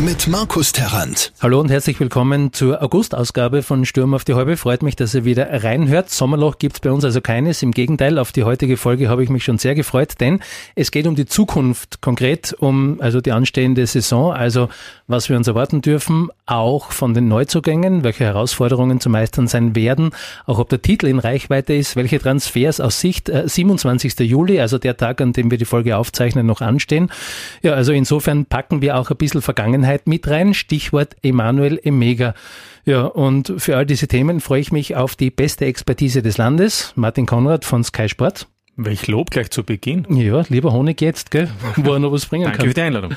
mit Markus Terrant. Hallo und herzlich willkommen zur August-Ausgabe von Sturm auf die Häube. Freut mich, dass ihr wieder reinhört. Sommerloch gibt's bei uns also keines. Im Gegenteil, auf die heutige Folge habe ich mich schon sehr gefreut, denn es geht um die Zukunft, konkret um also die anstehende Saison, also was wir uns erwarten dürfen, auch von den Neuzugängen, welche Herausforderungen zu meistern sein werden, auch ob der Titel in Reichweite ist, welche Transfers aus Sicht äh, 27. Juli, also der Tag, an dem wir die Folge aufzeichnen, noch anstehen. Ja, also insofern packen wir auch ein bisschen Vergangenheit Vergangenheit mit rein. Stichwort Emanuel Emega. Ja, und für all diese Themen freue ich mich auf die beste Expertise des Landes, Martin Konrad von Sky Sport. Welch Lob gleich zu Beginn. Ja, lieber Honig jetzt, gell, wo er noch was bringen Danke kann. für die Einladung.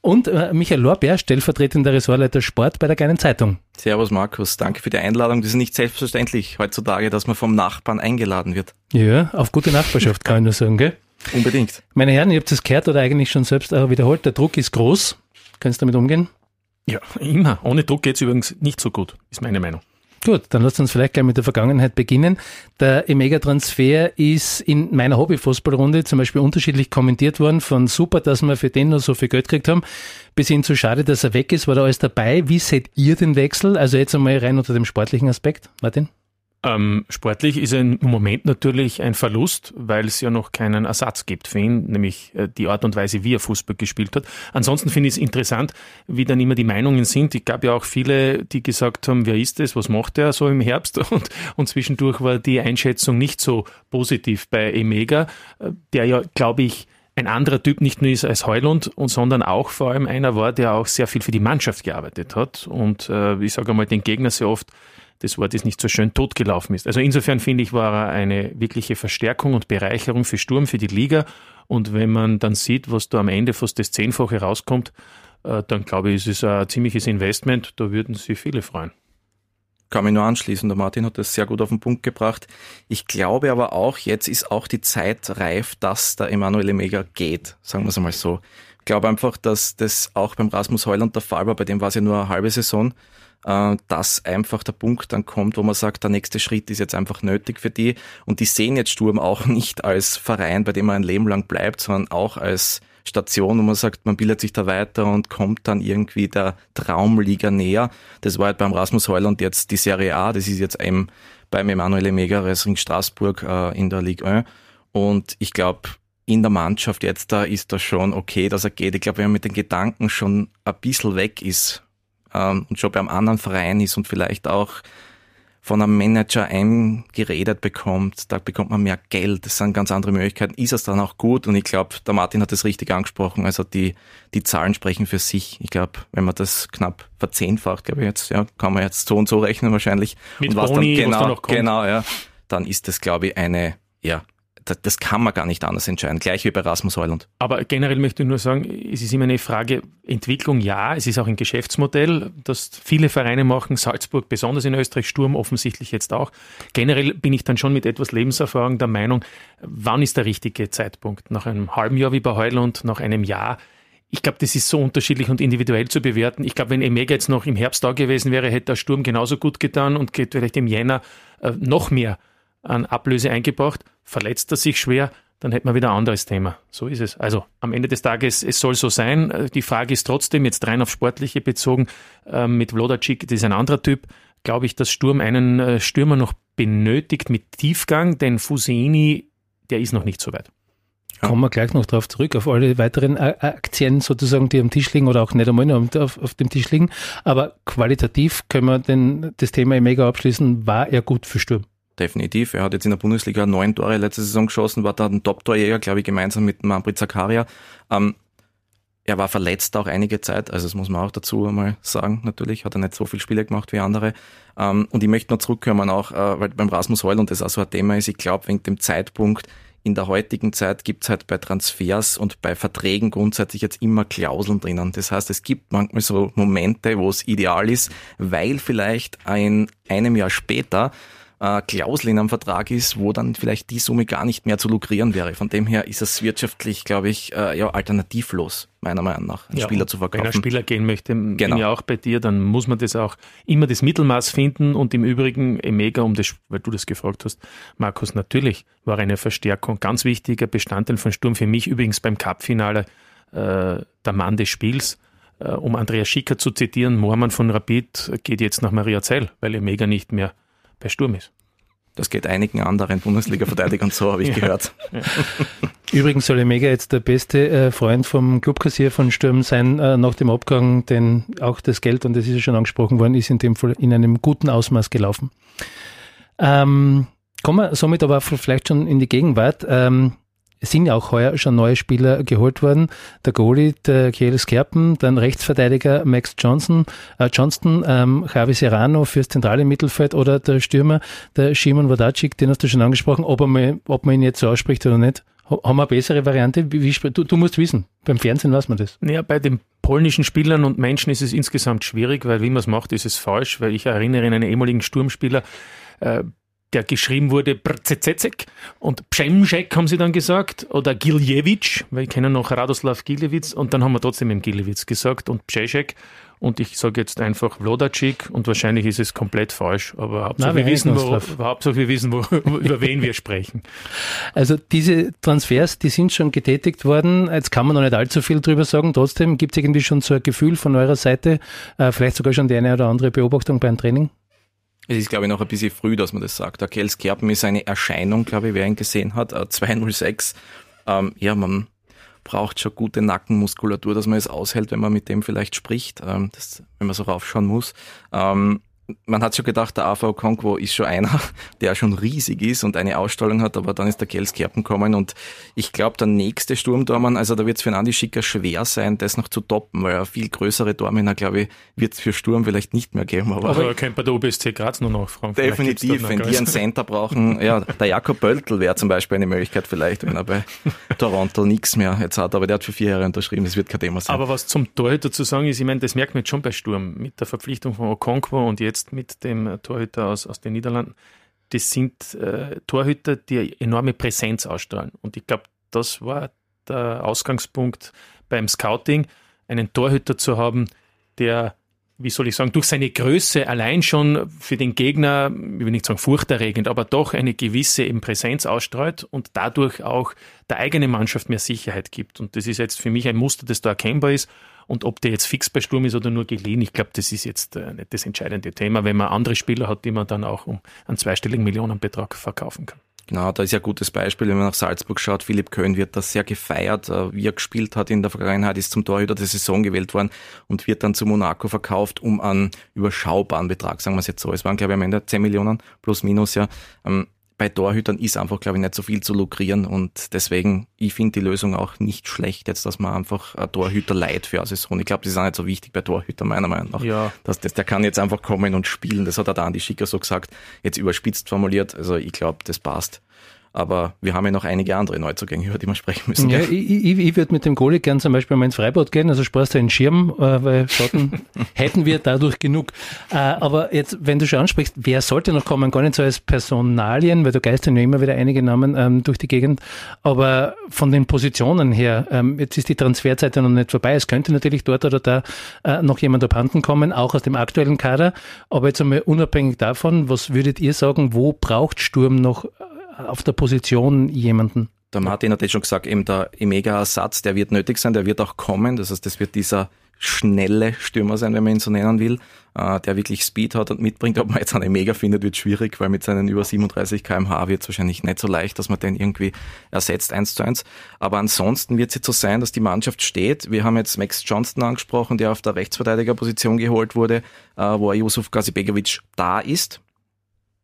Und äh, Michael Lorbeer, stellvertretender Ressortleiter Sport bei der Kleinen Zeitung. Servus Markus, danke für die Einladung. Das ist nicht selbstverständlich heutzutage, dass man vom Nachbarn eingeladen wird. Ja, auf gute Nachbarschaft kann ich nur sagen, gell? Unbedingt. Meine Herren, ihr habt es gehört oder eigentlich schon selbst wiederholt, der Druck ist groß. Kannst du damit umgehen? Ja, immer. Ohne Druck geht's übrigens nicht so gut, ist meine Meinung. Gut, dann lasst uns vielleicht gleich mit der Vergangenheit beginnen. Der Emega-Transfer ist in meiner Hobbyfußballrunde zum Beispiel unterschiedlich kommentiert worden, von super, dass wir für den noch so viel Geld gekriegt haben, bis hin zu schade, dass er weg ist. War da alles dabei? Wie seht ihr den Wechsel? Also jetzt einmal rein unter dem sportlichen Aspekt, Martin? Ähm, sportlich ist er im Moment natürlich ein Verlust, weil es ja noch keinen Ersatz gibt für ihn, nämlich äh, die Art und Weise, wie er Fußball gespielt hat. Ansonsten finde ich es interessant, wie dann immer die Meinungen sind. Ich gab ja auch viele, die gesagt haben, wer ist es, was macht er so im Herbst? Und, und zwischendurch war die Einschätzung nicht so positiv bei Emega, äh, der ja, glaube ich, ein anderer Typ nicht nur ist als Heulund, und, sondern auch vor allem einer war, der auch sehr viel für die Mannschaft gearbeitet hat und äh, ich sage einmal den Gegner sehr oft das Wort ist nicht so schön totgelaufen ist. Also insofern finde ich, war er eine wirkliche Verstärkung und Bereicherung für Sturm, für die Liga. Und wenn man dann sieht, was da am Ende fast das Zehnfache rauskommt, äh, dann glaube ich, ist es ein ziemliches Investment. Da würden sich viele freuen. Kann mich nur anschließen. Der Martin hat das sehr gut auf den Punkt gebracht. Ich glaube aber auch, jetzt ist auch die Zeit reif, dass der Emanuele Mega geht. Sagen wir es einmal so. Ich glaube einfach, dass das auch beim Rasmus Heuland der Fall war. Bei dem war es ja nur eine halbe Saison. Äh, dass einfach der Punkt dann kommt, wo man sagt, der nächste Schritt ist jetzt einfach nötig für die. Und die sehen jetzt Sturm auch nicht als Verein, bei dem man ein Leben lang bleibt, sondern auch als Station, wo man sagt, man bildet sich da weiter und kommt dann irgendwie der Traumliga näher. Das war halt beim Rasmus Heuland jetzt die Serie A, das ist jetzt eben beim Emanuele Mega Racing Straßburg äh, in der Ligue 1. Und ich glaube, in der Mannschaft jetzt da ist das schon okay, dass er geht. Ich glaube, wenn man mit den Gedanken schon ein bisschen weg ist ähm, und schon beim anderen Verein ist und vielleicht auch von einem Manager eingeredet bekommt, da bekommt man mehr Geld, das sind ganz andere Möglichkeiten, ist es dann auch gut und ich glaube, der Martin hat das richtig angesprochen, also die, die Zahlen sprechen für sich. Ich glaube, wenn man das knapp verzehnfacht, glaube ich jetzt, ja, kann man jetzt so und so rechnen wahrscheinlich. Mit und was Boni, dann genau, was kommt. genau, ja, dann ist das, glaube ich, eine, ja, das, kann man gar nicht anders entscheiden, gleich wie bei Rasmus Heuland. Aber generell möchte ich nur sagen, es ist immer eine Frage Entwicklung, ja, es ist auch ein Geschäftsmodell, das viele Vereine machen, Salzburg besonders in Österreich, Sturm offensichtlich jetzt auch. Generell bin ich dann schon mit etwas Lebenserfahrung der Meinung, wann ist der richtige Zeitpunkt? Nach einem halben Jahr wie bei Heuland, nach einem Jahr? Ich glaube, das ist so unterschiedlich und individuell zu bewerten. Ich glaube, wenn Emega jetzt noch im Herbst da gewesen wäre, hätte der Sturm genauso gut getan und geht vielleicht im Jänner äh, noch mehr an Ablöse eingebracht. Verletzt er sich schwer, dann hätten wir wieder ein anderes Thema. So ist es. Also am Ende des Tages, es soll so sein. Die Frage ist trotzdem, jetzt rein auf Sportliche bezogen, äh, mit Vlodacic, das ist ein anderer Typ, glaube ich, dass Sturm einen äh, Stürmer noch benötigt mit Tiefgang, denn Fuseini, der ist noch nicht so weit. Kommen wir gleich noch darauf zurück, auf alle weiteren Aktien sozusagen, die am Tisch liegen oder auch nicht einmal nur auf, auf dem Tisch liegen. Aber qualitativ können wir den, das Thema mega abschließen, war er gut für Sturm. Definitiv. Er hat jetzt in der Bundesliga neun Tore letzte Saison geschossen, war da ein Top-Torjäger, glaube ich, gemeinsam mit Manfred Zakaria. Ähm, er war verletzt auch einige Zeit, also das muss man auch dazu mal sagen, natürlich, hat er nicht so viele Spiele gemacht wie andere. Ähm, und ich möchte noch zurückkommen auch, äh, weil beim Rasmus Heul und das auch so ein Thema ist, ich glaube, wegen dem Zeitpunkt, in der heutigen Zeit gibt's halt bei Transfers und bei Verträgen grundsätzlich jetzt immer Klauseln drinnen. Das heißt, es gibt manchmal so Momente, wo es ideal ist, weil vielleicht ein, einem Jahr später äh, Klausel in einem Vertrag ist, wo dann vielleicht die Summe gar nicht mehr zu lukrieren wäre. Von dem her ist es wirtschaftlich, glaube ich, äh, ja, alternativlos, meiner Meinung nach, einen ja, Spieler zu verkaufen. Wenn ein Spieler gehen möchte, Genau. bin ich auch bei dir, dann muss man das auch immer das Mittelmaß finden und im Übrigen Emega, um das, weil du das gefragt hast, Markus, natürlich war eine Verstärkung ganz wichtiger Bestandteil von Sturm für mich übrigens beim Cup-Finale äh, der Mann des Spiels. Äh, um Andreas Schicker zu zitieren, Moormann von Rapid geht jetzt nach Maria Zell, weil Emega nicht mehr bei Sturm ist. Das geht einigen anderen Bundesliga-Verteidigern so, habe ich Ja. gehört. Übrigens soll Mega jetzt der beste äh, Freund vom Clubkassier von Sturm sein äh, nach dem Abgang, denn auch das Geld, und das ist ja schon angesprochen worden, ist in dem Fall in einem guten Ausmaß gelaufen. Ähm, kommen wir somit aber vielleicht schon in die Gegenwart. Ähm, es sind ja auch heuer schon neue Spieler geholt worden. Der Goalie, der Kielis Kerpen, dann Rechtsverteidiger Max Johnson, äh, Johnston, ähm, Javi Serrano fürs zentrale Mittelfeld oder der Stürmer, der Shimon Wadacic, den hast du schon angesprochen, ob, mal, ob man ihn jetzt so ausspricht oder nicht. Ha- Haben wir eine bessere Variante? Wie, wie, du, du musst wissen, beim Fernsehen weiß man das. Ja, bei den polnischen Spielern und Menschen ist es insgesamt schwierig, weil wie man es macht, ist es falsch, weil ich erinnere an einen ehemaligen Sturmspieler, äh, der geschrieben wurde Brcecek und Przemczek haben sie dann gesagt oder Giljewicz, weil ich kenne noch Radoslav Giljewicz und dann haben wir trotzdem im Giljewicz gesagt und Przecek und ich sage jetzt einfach Vlodacik und wahrscheinlich ist es komplett falsch, aber Hauptsache, Nein, wir, wissen, wo. Hauptsache wir wissen, wo, über wen wir sprechen. Also diese Transfers, die sind schon getätigt worden. Jetzt kann man noch nicht allzu viel drüber sagen. Trotzdem gibt es irgendwie schon so ein Gefühl von eurer Seite, äh, vielleicht sogar schon die eine oder andere Beobachtung beim Training. Es ist, glaube ich, noch ein bisschen früh, dass man das sagt. Der Kels Kerpen ist eine Erscheinung, glaube ich, wer ihn gesehen hat. Äh, 206. Ähm, ja, man braucht schon gute Nackenmuskulatur, dass man es aushält, wenn man mit dem vielleicht spricht, ähm, das, wenn man so raufschauen muss. Ähm, man hat schon gedacht, der AV Conquo ist schon einer, der schon riesig ist und eine Ausstrahlung hat, aber dann ist der Kels Kerpen gekommen und ich glaube, der nächste Sturmtormann, also da wird es für einen Andi Schicker schwer sein, das noch zu toppen, weil er viel größere Tormänner, glaube ich, wird es für Sturm vielleicht nicht mehr geben. Aber, Aber könnte bei der OBSC Graz nur noch fragen. Vielleicht gibt's Definitiv, wenn die einen. Center brauchen, ja, der Jakob Böltl wäre zum Beispiel eine Möglichkeit vielleicht, wenn er bei Toronto nichts mehr jetzt hat, aber der hat für vier Jahre unterschrieben, das wird kein Thema sein. Aber was zum Torhüter zu sagen ist, ich meine, das merkt man jetzt schon bei Sturm mit der Verpflichtung von Okonkwo und jetzt mit dem Torhüter aus, aus den Niederlanden. Das sind äh, Torhüter, die enorme Präsenz ausstrahlen. Und ich glaube, das war der Ausgangspunkt beim Scouting, einen Torhüter zu haben, der, wie soll ich sagen, durch seine Größe allein schon für den Gegner, ich will nicht sagen furchterregend, aber doch eine gewisse eben Präsenz ausstrahlt und dadurch auch der eigenen Mannschaft mehr Sicherheit gibt. Und das ist jetzt für mich ein Muster, das da erkennbar ist. Und ob der jetzt fix bei Sturm ist oder nur geliehen, ich glaube, das ist jetzt äh, nicht das entscheidende Thema, wenn man andere Spieler hat, die man dann auch um einen zweistelligen Millionenbetrag verkaufen kann. Genau, da ist ja ein gutes Beispiel, wenn man nach Salzburg schaut. Philipp Köhn wird da sehr gefeiert, äh, wie er gespielt hat in der Vergangenheit, ist zum Torhüter der Saison gewählt worden und wird dann zu Monaco verkauft um einen überschaubaren Betrag, sagen wir es jetzt so. Es waren, glaube ich, am Ende 10 Millionen plus minus, ja. Bei Torhütern ist einfach, glaube ich, nicht so viel zu lukrieren und deswegen, ich finde die Lösung auch nicht schlecht, jetzt, dass man einfach ein Torhüter leiht für eine Saison. Ich glaube, das ist auch nicht so wichtig bei Torhütern, meiner Meinung nach. Ja. Das, das, der kann jetzt einfach kommen und spielen. Das hat er da Andi Schicker so gesagt, jetzt überspitzt formuliert. Also ich glaube, das passt. Aber wir haben ja noch einige andere Neuzugänge, über die wir sprechen müssen. Ja, ich, ich, ich würde mit dem Goalie gern zum Beispiel mal ins Freibad gehen, also sparst du einen Schirm, äh, weil Schatten hätten wir dadurch genug. Äh, aber jetzt, wenn du schon ansprichst, wer sollte noch kommen? Gar nicht so als Personalien, weil du geistern ja immer wieder einige Namen ähm, durch die Gegend, aber von den Positionen her, ähm, jetzt ist die Transferzeit ja noch nicht vorbei. Es könnte natürlich dort oder da äh, noch jemand abhanden kommen, auch aus dem aktuellen Kader. Aber jetzt einmal unabhängig davon, was würdet ihr sagen, wo braucht Sturm noch auf der Position jemanden? Der Martin hat jetzt schon gesagt, eben der Emega-Ersatz, der wird nötig sein, der wird auch kommen. Das heißt, das wird dieser schnelle Stürmer sein, wenn man ihn so nennen will, äh, der wirklich Speed hat und mitbringt. Ob man jetzt einen Emega findet, wird schwierig, weil mit seinen über 37 kmh wird es wahrscheinlich nicht so leicht, dass man den irgendwie ersetzt, eins zu eins. Aber ansonsten wird es jetzt so sein, dass die Mannschaft steht. Wir haben jetzt Max Johnston angesprochen, der auf der Rechtsverteidigerposition geholt wurde, äh, wo Yusuf Gazibegovic da ist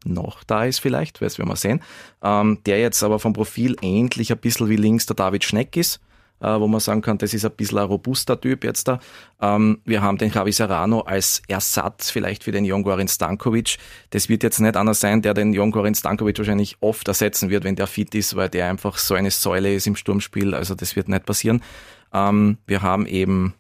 noch da ist vielleicht, werden wir sehen, ähm, der jetzt aber vom Profil ähnlich ein bisschen wie links der David Schneck ist, äh, wo man sagen kann, das ist ein bisschen ein robuster Typ jetzt da. Ähm, wir haben den Javi Serrano als Ersatz vielleicht für den Jongorin Stankovic. Das wird jetzt nicht einer sein, der den Jongorin Stankovic wahrscheinlich oft ersetzen wird, wenn der fit ist, weil der einfach so eine Säule ist im Sturmspiel, also das wird nicht passieren. Ähm, wir haben eben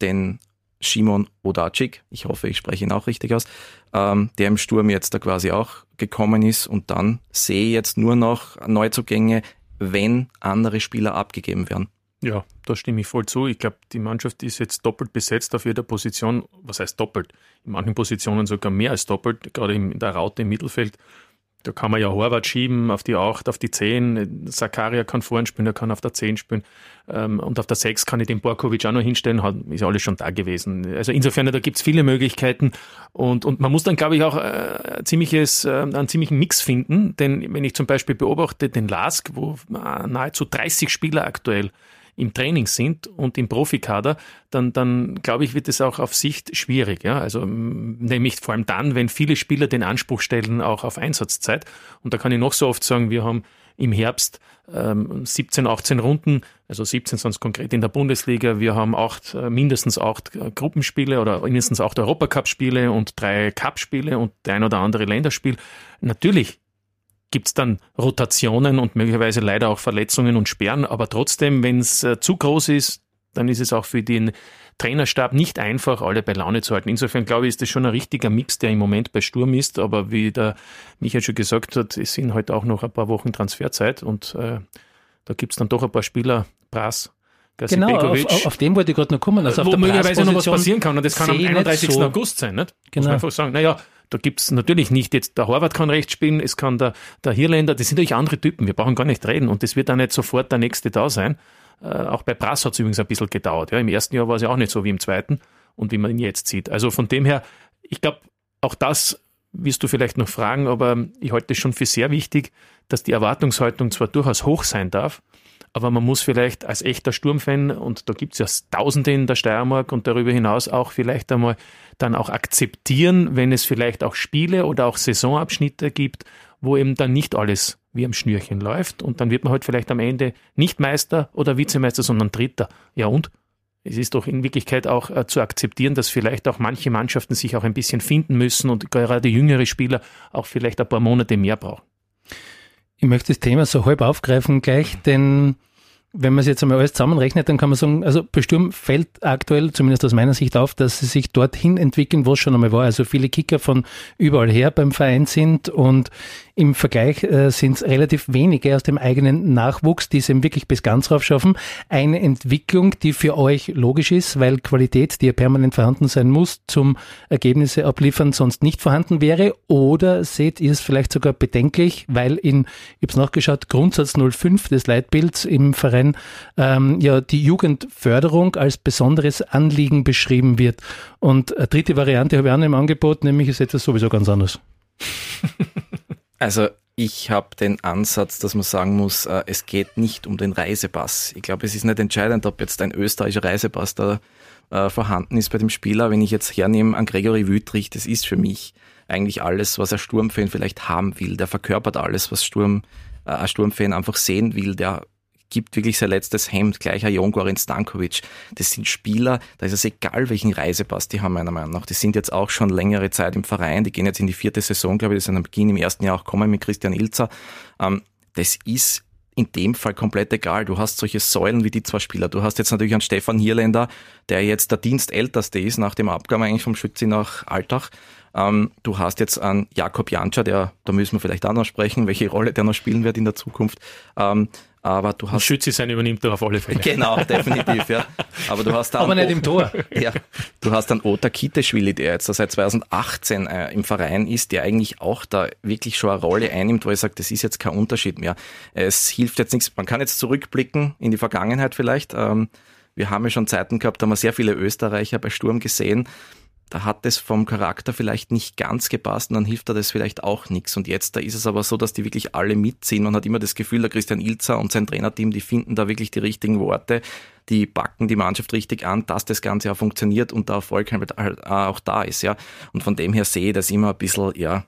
den Shimon Odacic, ich hoffe, ich spreche ihn auch richtig aus, ähm, der im Sturm jetzt da quasi auch gekommen ist und dann sehe ich jetzt nur noch Neuzugänge, wenn andere Spieler abgegeben werden. Ja, da stimme ich voll zu. Ich glaube, die Mannschaft ist jetzt doppelt besetzt auf jeder Position. Was heißt doppelt? In manchen Positionen sogar mehr als doppelt, gerade in der Raute im Mittelfeld. Da kann man ja Horvath schieben auf die 8, auf die 10. Sakaria kann vorn spielen, er kann auf der 10 spielen. Ähm, und auf der 6 kann ich den Borkovic auch noch hinstellen, ist alles schon da gewesen. Also insofern, da gibt's viele Möglichkeiten. Und, und man muss dann, glaube ich, auch äh, ziemliches, äh, einen ziemlichen Mix finden. Denn wenn ich zum Beispiel beobachte den Lask, wo nahezu 30 Spieler aktuell im Training sind und im Profikader, dann, dann glaube ich, wird es auch auf Sicht schwierig. Ja? Also nämlich vor allem dann, wenn viele Spieler den Anspruch stellen, auch auf Einsatzzeit. Und da kann ich noch so oft sagen, wir haben im Herbst ähm, 17, 18 Runden, also 17 sonst konkret in der Bundesliga. Wir haben acht, äh, mindestens acht äh, Gruppenspiele oder mindestens acht Europacup-Spiele und drei Cup-Spiele und ein oder andere Länderspiel. Natürlich gibt es dann Rotationen und möglicherweise leider auch Verletzungen und Sperren. Aber trotzdem, wenn es äh, zu groß ist, dann ist es auch für den Trainerstab nicht einfach, alle bei Laune zu halten. Insofern glaube ich, ist das schon ein richtiger Mix, der im Moment bei Sturm ist. Aber wie der Michael schon gesagt hat, es sind heute auch noch ein paar Wochen Transferzeit und äh, da gibt es dann doch ein paar Spieler, Brass, Genau, auf, auf, auf den wollte ich gerade noch kommen. Also wo möglicherweise noch was passieren kann und das kann am 31. So August sein, nicht? Genau. Muss man einfach sagen, naja, da gibt's natürlich nicht jetzt, der Horvath kann rechts spielen, es kann der, der Hirländer, das sind natürlich andere Typen, wir brauchen gar nicht reden und das wird auch nicht sofort der nächste da sein. Äh, auch bei Brass hat es übrigens ein bisschen gedauert. Ja. Im ersten Jahr war es ja auch nicht so wie im zweiten und wie man ihn jetzt sieht. Also von dem her, ich glaube, auch das wirst du vielleicht noch fragen, aber ich halte es schon für sehr wichtig, dass die Erwartungshaltung zwar durchaus hoch sein darf, aber man muss vielleicht als echter Sturmfan, und da gibt es ja Tausende in der Steiermark und darüber hinaus auch vielleicht einmal dann auch akzeptieren, wenn es vielleicht auch Spiele oder auch Saisonabschnitte gibt, wo eben dann nicht alles wie am Schnürchen läuft und dann wird man halt vielleicht am Ende nicht Meister oder Vizemeister, sondern Dritter. Ja und? Es ist doch in Wirklichkeit auch äh, zu akzeptieren, dass vielleicht auch manche Mannschaften sich auch ein bisschen finden müssen und gerade jüngere Spieler auch vielleicht ein paar Monate mehr brauchen. Ich möchte das Thema so halb aufgreifen gleich, denn wenn man es jetzt einmal alles zusammenrechnet, dann kann man sagen, also bei Sturm fällt aktuell, zumindest aus meiner Sicht auf, dass sie sich dorthin entwickeln, wo es schon einmal war. Also viele Kicker von überall her beim Verein sind und im Vergleich äh, sind es relativ wenige aus dem eigenen Nachwuchs, die es eben wirklich bis ganz rauf schaffen. Eine Entwicklung, die für euch logisch ist, weil Qualität, die ja permanent vorhanden sein muss, zum Ergebnisse abliefern, sonst nicht vorhanden wäre. Oder seht ihr es vielleicht sogar bedenklich, weil in, ich habe es nachgeschaut, Grundsatz 05 des Leitbilds im Verein ähm, ja die Jugendförderung als besonderes Anliegen beschrieben wird. Und eine dritte Variante habe ich auch noch im Angebot, nämlich ist etwas sowieso ganz anderes. Also ich habe den Ansatz, dass man sagen muss, äh, es geht nicht um den Reisepass. Ich glaube, es ist nicht entscheidend, ob jetzt ein österreichischer Reisepass da äh, vorhanden ist bei dem Spieler. Wenn ich jetzt hernehme an Gregory Wüttrich, das ist für mich eigentlich alles, was ein Sturmfan vielleicht haben will. Der verkörpert alles, was Sturm, äh, ein Sturmfan einfach sehen will. Der gibt wirklich sein letztes Hemd, gleicher Jon Gorin Stankovic. Das sind Spieler, da ist es egal, welchen Reisepass die haben, meiner Meinung nach. Die sind jetzt auch schon längere Zeit im Verein, die gehen jetzt in die vierte Saison, glaube ich, die sind am Beginn im ersten Jahr auch kommen mit Christian Ilzer. Ähm, das ist in dem Fall komplett egal. Du hast solche Säulen wie die zwei Spieler. Du hast jetzt natürlich einen Stefan Hierländer, der jetzt der Dienstälteste ist nach dem Abgang eigentlich vom Schützi nach Altach. Ähm, du hast jetzt einen Jakob Janscher, der, da müssen wir vielleicht auch noch sprechen, welche Rolle der noch spielen wird in der Zukunft. Ähm, aber du hast. Schütze sein übernimmt er auf alle Fälle. Genau, definitiv, ja. Aber du hast dann. Aber nicht im Tor. Ja. Du hast dann Ota Kiteschwili, der jetzt seit 2018 äh, im Verein ist, der eigentlich auch da wirklich schon eine Rolle einnimmt, wo ich sage, das ist jetzt kein Unterschied mehr. Es hilft jetzt nichts. Man kann jetzt zurückblicken in die Vergangenheit vielleicht. Ähm, wir haben ja schon Zeiten gehabt, da haben wir sehr viele Österreicher bei Sturm gesehen da hat es vom Charakter vielleicht nicht ganz gepasst und dann hilft da das vielleicht auch nichts. Und jetzt, da ist es aber so, dass die wirklich alle mitziehen. Man hat immer das Gefühl, der Christian Ilzer und sein Trainerteam, die finden da wirklich die richtigen Worte, die backen die Mannschaft richtig an, dass das Ganze auch funktioniert und der Erfolg halt auch da ist, ja. Und von dem her sehe ich das immer ein bisschen, ja,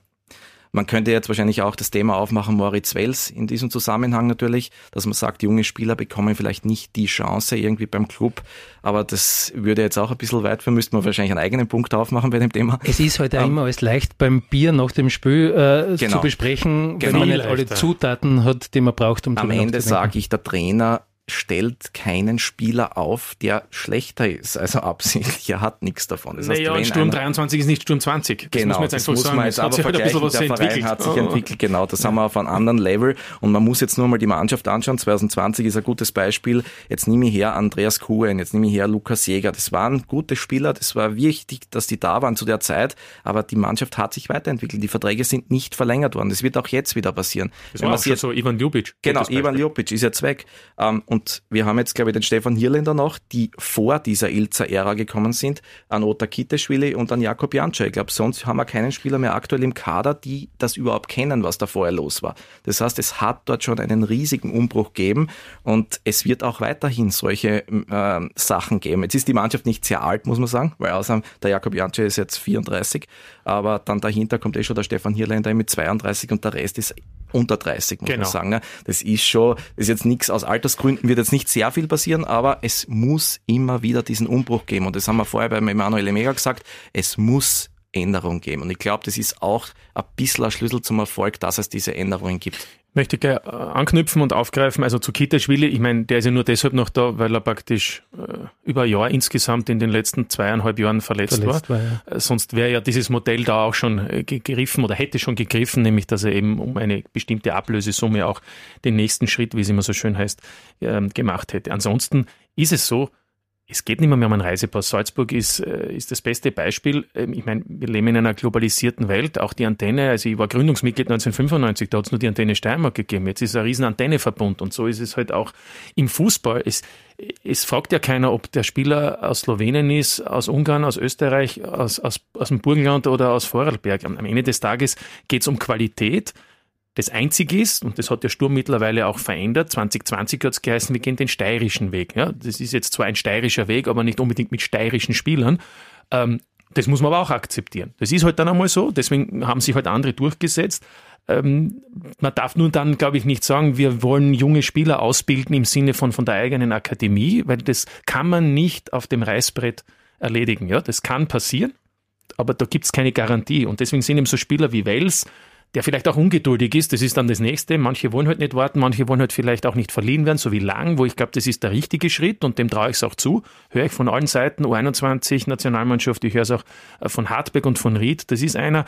man könnte jetzt wahrscheinlich auch das Thema aufmachen, Moritz Wels in diesem Zusammenhang natürlich, dass man sagt, junge Spieler bekommen vielleicht nicht die Chance irgendwie beim Club, aber das würde jetzt auch ein bisschen weit für, müsste man wahrscheinlich einen eigenen Punkt aufmachen bei dem Thema. Es ist heute halt ähm, immer alles leicht beim Bier nach dem Spiel äh, genau, zu besprechen, genau, wenn man nicht alle Zutaten hat, die man braucht, um Am Ende sage ich, der Trainer stellt keinen Spieler auf, der schlechter ist. Also absichtlich, er hat nichts davon. Das naja, heißt, Sturm 23 ist nicht Sturm 20. Das genau, muss man jetzt, das muss man jetzt aber vergleichen. Der Verein entwickelt. hat sich oh. entwickelt, genau. Das ja. haben wir auf einem anderen Level. Und man muss jetzt nur mal die Mannschaft anschauen. 2020 ist ein gutes Beispiel. Jetzt nehme ich her Andreas Kuhn, jetzt nehme ich her Lukas Jäger. Das waren gute Spieler. Das war wichtig, dass die da waren zu der Zeit. Aber die Mannschaft hat sich weiterentwickelt. Die Verträge sind nicht verlängert worden. Das wird auch jetzt wieder passieren. Das Wenn war auch schon so Ivan Ljubic. Genau, Ivan Ljubic ist jetzt weg. Ähm, und wir haben jetzt, glaube ich, den Stefan Hirländer noch, die vor dieser Ilza-Ära gekommen sind, an Ota Kiteschwili und an Jakob Janczak. Ich glaube, sonst haben wir keinen Spieler mehr aktuell im Kader, die das überhaupt kennen, was da vorher los war. Das heißt, es hat dort schon einen riesigen Umbruch gegeben und es wird auch weiterhin solche äh, Sachen geben. Jetzt ist die Mannschaft nicht sehr alt, muss man sagen, weil außer der Jakob Janczak ist jetzt 34, aber dann dahinter kommt eh schon der Stefan Hirländer mit 32 und der Rest ist unter 30, muss genau. man sagen. Ne? Das ist schon, das ist jetzt nichts, aus Altersgründen wird jetzt nicht sehr viel passieren, aber es muss immer wieder diesen Umbruch geben. Und das haben wir vorher beim Emanuel Mega gesagt, es muss Änderung geben. Und ich glaube, das ist auch ein bisschen ein Schlüssel zum Erfolg, dass es diese Änderungen gibt möchte ich äh, anknüpfen und aufgreifen. Also zu Kitaschwili, ich meine, der ist ja nur deshalb noch da, weil er praktisch äh, über ein Jahr insgesamt in den letzten zweieinhalb Jahren verletzt, verletzt war. war ja. Äh, sonst wäre ja dieses Modell da auch schon äh, gegriffen oder hätte schon gegriffen, nämlich dass er eben um eine bestimmte Ablösesumme auch den nächsten Schritt, wie es immer so schön heißt, äh, gemacht hätte. Ansonsten ist es so, es geht nicht mehr, mehr um einen Reisepass. Salzburg ist, äh, ist das beste Beispiel. Ähm, ich meine, wir leben in einer globalisierten Welt. Auch die Antenne, also ich war Gründungsmitglied 1995, da hat es nur die Antenne Steiermark gegeben. Jetzt ist ein riesen Antenneverbund und so ist es halt auch im Fußball. Es, es fragt ja keiner, ob der Spieler aus Slowenien ist, aus Ungarn, aus Österreich, aus, aus, aus dem Burgenland oder aus Vorarlberg. Am Ende des Tages geht es um Qualität das Einzige ist, und das hat der Sturm mittlerweile auch verändert, 2020 hat es geheißen, wir gehen den steirischen Weg. Ja, das ist jetzt zwar ein steirischer Weg, aber nicht unbedingt mit steirischen Spielern. Ähm, das muss man aber auch akzeptieren. Das ist halt dann einmal so, deswegen haben sich halt andere durchgesetzt. Ähm, man darf nur dann, glaube ich, nicht sagen, wir wollen junge Spieler ausbilden im Sinne von, von der eigenen Akademie, weil das kann man nicht auf dem Reißbrett erledigen. Ja, das kann passieren, aber da gibt es keine Garantie. Und deswegen sind eben so Spieler wie Wels, der vielleicht auch ungeduldig ist, das ist dann das Nächste. Manche wollen halt nicht warten, manche wollen halt vielleicht auch nicht verliehen werden, so wie Lang, wo ich glaube, das ist der richtige Schritt und dem traue ich es auch zu. Höre ich von allen Seiten, U21, Nationalmannschaft, ich höre es auch äh, von Hartberg und von Ried. Das ist einer,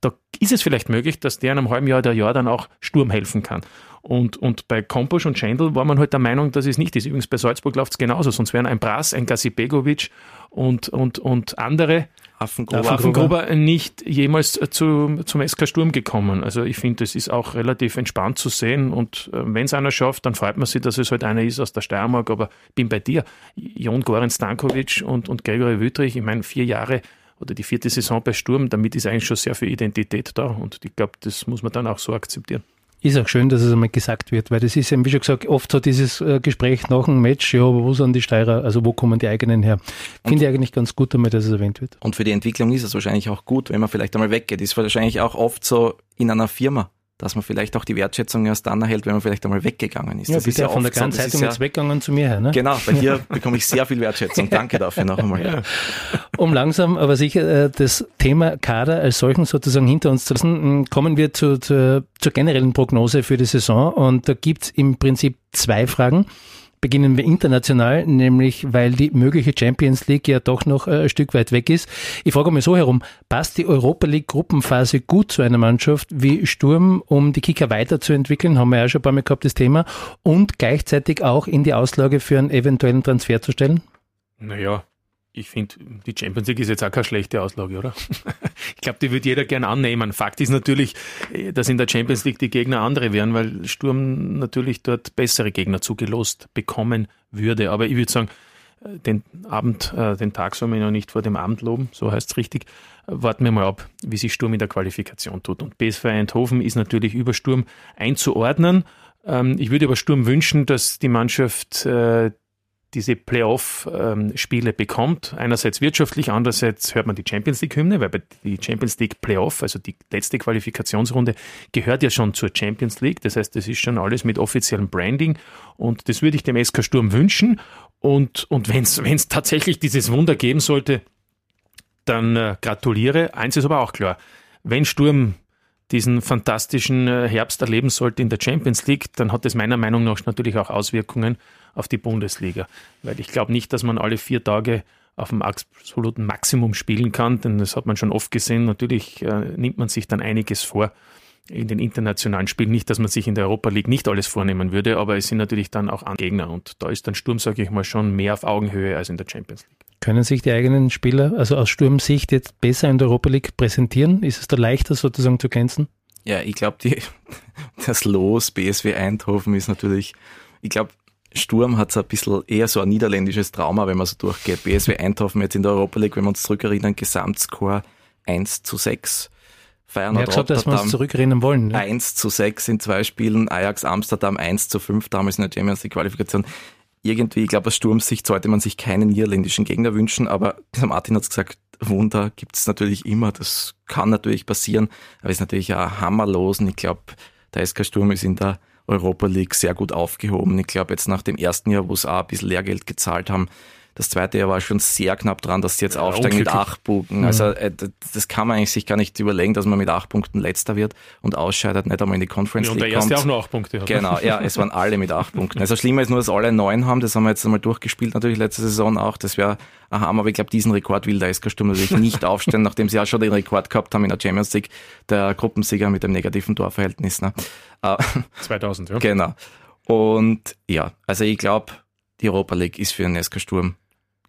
da ist es vielleicht möglich, dass der in einem halben Jahr oder Jahr dann auch Sturm helfen kann. Und, und bei Komposch und Schendl war man halt der Meinung, dass es nicht ist. Übrigens bei Salzburg läuft es genauso, sonst wären ein Brass, ein Gasibegovic und, und, und andere Affengruber, Affengruber nicht jemals zu, zum SK Sturm gekommen. Also ich finde, es ist auch relativ entspannt zu sehen und äh, wenn es einer schafft, dann freut man sich, dass es halt einer ist aus der Steiermark, aber bin bei dir. Jon Goran Stankovic und, und Gregory Wüttrich, ich meine, vier Jahre oder die vierte Saison bei Sturm, damit ist eigentlich schon sehr viel Identität da und ich glaube, das muss man dann auch so akzeptieren. Ist auch schön, dass es einmal gesagt wird, weil das ist eben, wie schon gesagt, oft so dieses äh, Gespräch nach dem Match, ja, wo sind die Steirer, also wo kommen die eigenen her? Finde ich eigentlich ganz gut einmal, dass es erwähnt wird. Und für die Entwicklung ist es wahrscheinlich auch gut, wenn man vielleicht einmal weggeht. Ist wahrscheinlich auch oft so in einer Firma dass man vielleicht auch die Wertschätzung erst dann erhält, wenn man vielleicht einmal weggegangen ist. Ja, das ist ja von der ganzen Zeitung ja, jetzt weggegangen zu mir her. Ne? Genau, bei dir bekomme ich sehr viel Wertschätzung. Danke dafür noch einmal. Ja. Um langsam, aber sicher äh, das Thema Kader als solchen sozusagen hinter uns zu lassen, kommen wir zu, zu, zur generellen Prognose für die Saison. Und da gibt's im Prinzip zwei Fragen. Beginnen wir international, nämlich weil die mögliche Champions League ja doch noch äh, ein Stück weit weg ist. Ich frage mal so herum, passt die Europa League Gruppenphase gut zu einer Mannschaft wie Sturm, um die Kicker weiterzuentwickeln? Haben wir ja schon ein paar Mal gehabt, das Thema. Und gleichzeitig auch in die Auslage für einen eventuellen Transfer zu stellen? Naja, ich finde, die Champions League ist jetzt auch keine schlechte Auslage, oder? ich glaube, die würde jeder gern annehmen. Fakt ist natürlich, äh, dass in der Champions League die Gegner andere wären, weil Sturm natürlich dort bessere Gegner zugelost bekommen würde. Aber ich würde sagen, äh, den Abend, äh, den Tag soll man ja nicht vor dem Abend loben, so heißt es richtig. Warten wir mal ab, wie sich Sturm in der Qualifikation tut. Und BSV Eindhoven ist natürlich über Sturm einzuordnen. Ähm, ich würde aber Sturm wünschen, dass die Mannschaft diese Playoff-Spiele bekommt. Einerseits wirtschaftlich, andererseits hört man die Champions League-Hymne, weil die Champions League Playoff, also die letzte Qualifikationsrunde, gehört ja schon zur Champions League. Das heißt, das ist schon alles mit offiziellem Branding und das würde ich dem SK Sturm wünschen. Und, und wenn es tatsächlich dieses Wunder geben sollte, dann äh, gratuliere. Eins ist aber auch klar, wenn Sturm diesen fantastischen äh, Herbst erleben sollte in der Champions League, dann hat das meiner Meinung nach natürlich auch Auswirkungen auf die Bundesliga. Weil ich glaube nicht, dass man alle vier Tage auf dem absoluten Maximum spielen kann, denn das hat man schon oft gesehen. Natürlich äh, nimmt man sich dann einiges vor in den internationalen Spielen. Nicht, dass man sich in der Europa League nicht alles vornehmen würde, aber es sind natürlich dann auch Gegner und da ist dann Sturm, sage ich mal, schon mehr auf Augenhöhe als in der Champions League. Können sich die eigenen Spieler, also aus Sturmsicht, jetzt besser in der Europa League präsentieren? Ist es da leichter sozusagen zu glänzen? Ja, ich glaube, das Los BSW Eindhoven ist natürlich, ich glaube, Sturm hat so ein bisschen eher so ein niederländisches Trauma, wenn man so durchgeht. BSW Eindhoven jetzt in der Europa League, wenn wir uns zurückerinnern, Gesamtscore 1 zu 6. Feyenoord ja, gesagt, dass wir uns zurückerinnern wollen. Ne? 1 zu 6 in zwei Spielen, Ajax Amsterdam 1 zu 5 damals in der Champions League Qualifikation irgendwie, ich glaube, aus Sturmsicht sollte man sich keinen niederländischen Gegner wünschen, aber Martin hat es gesagt, Wunder gibt es natürlich immer, das kann natürlich passieren, aber ist natürlich auch hammerlos und ich glaube, der SK Sturm ist in der Europa League sehr gut aufgehoben. Ich glaube, jetzt nach dem ersten Jahr, wo sie auch ein bisschen Lehrgeld gezahlt haben, das zweite Jahr war schon sehr knapp dran, dass sie jetzt ja, aufsteigen mit acht Punkten. Also mhm. äh, das kann man eigentlich sich gar nicht überlegen, dass man mit acht Punkten letzter wird und ausscheidet, nicht einmal in die Conference ja, und League der erste kommt. auch nur acht Punkte. Hat. Genau, ja, es waren alle mit acht Punkten. Also schlimmer ist nur, dass alle neun haben. Das haben wir jetzt einmal durchgespielt natürlich letzte Saison auch. Das wäre ein Hammer, aber ich glaube, diesen Rekord will der SK Sturm natürlich nicht aufstellen, nachdem sie ja schon den Rekord gehabt haben in der Champions League, der Gruppensieger mit dem negativen Torverhältnis. Ne? 2000, ja. Genau. Und ja, also ich glaube, die Europa League ist für den SK Sturm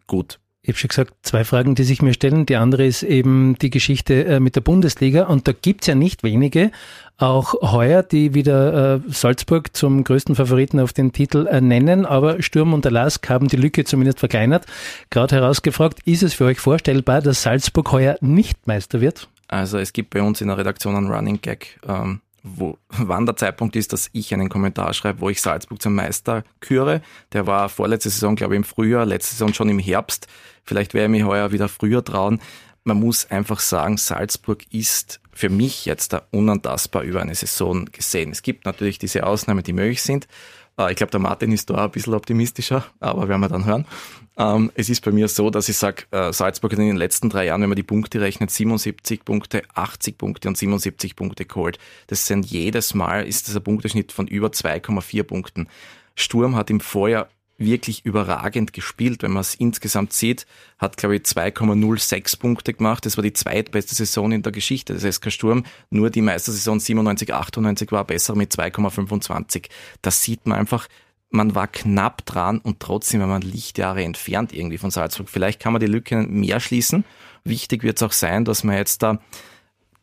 gut. Ich habe schon gesagt, zwei Fragen, die sich mir stellen. Die andere ist eben die Geschichte äh, mit der Bundesliga. Und da gibt's ja nicht wenige, auch heuer, die wieder äh, Salzburg zum größten Favoriten auf den Titel äh, nennen. Aber Sturm und der Lask haben die Lücke zumindest verkleinert. Gerade herausgefragt, ist es für euch vorstellbar, dass Salzburg heuer nicht Meister wird? Also es gibt bei uns in der Redaktion einen Running Gag. Ähm, wo, wann der Zeitpunkt ist, dass ich einen Kommentar schreibe, wo ich Salzburg zum Meister küre. Der war vorletzte Saison, glaube ich, im Frühjahr, letzte Saison schon im Herbst. Vielleicht werde ich mich heuer wieder früher trauen. Man muss einfach sagen, Salzburg ist für mich jetzt da unantastbar über eine Saison gesehen. Es gibt natürlich diese Ausnahmen, die möglich sind. Äh, ich glaube, der Martin ist da ein bisschen optimistischer, aber werden wir dann hören. Ähm, es ist bei mir so, dass ich sage, äh, Salzburg hat in den letzten drei Jahren, wenn man die Punkte rechnet, 77 Punkte, 80 Punkte und 77 Punkte geholt. Das sind jedes Mal, ist das ein Punkteschnitt von über 2,4 Punkten. Sturm hat im Vorjahr wirklich überragend gespielt, wenn man es insgesamt sieht, hat glaube ich 2,06 Punkte gemacht. Das war die zweitbeste Saison in der Geschichte des SK Sturm. Nur die Meistersaison 97, 98 war besser mit 2,25. Das sieht man einfach, man war knapp dran und trotzdem war man Lichtjahre entfernt irgendwie von Salzburg. Vielleicht kann man die Lücke mehr schließen. Wichtig wird es auch sein, dass man jetzt da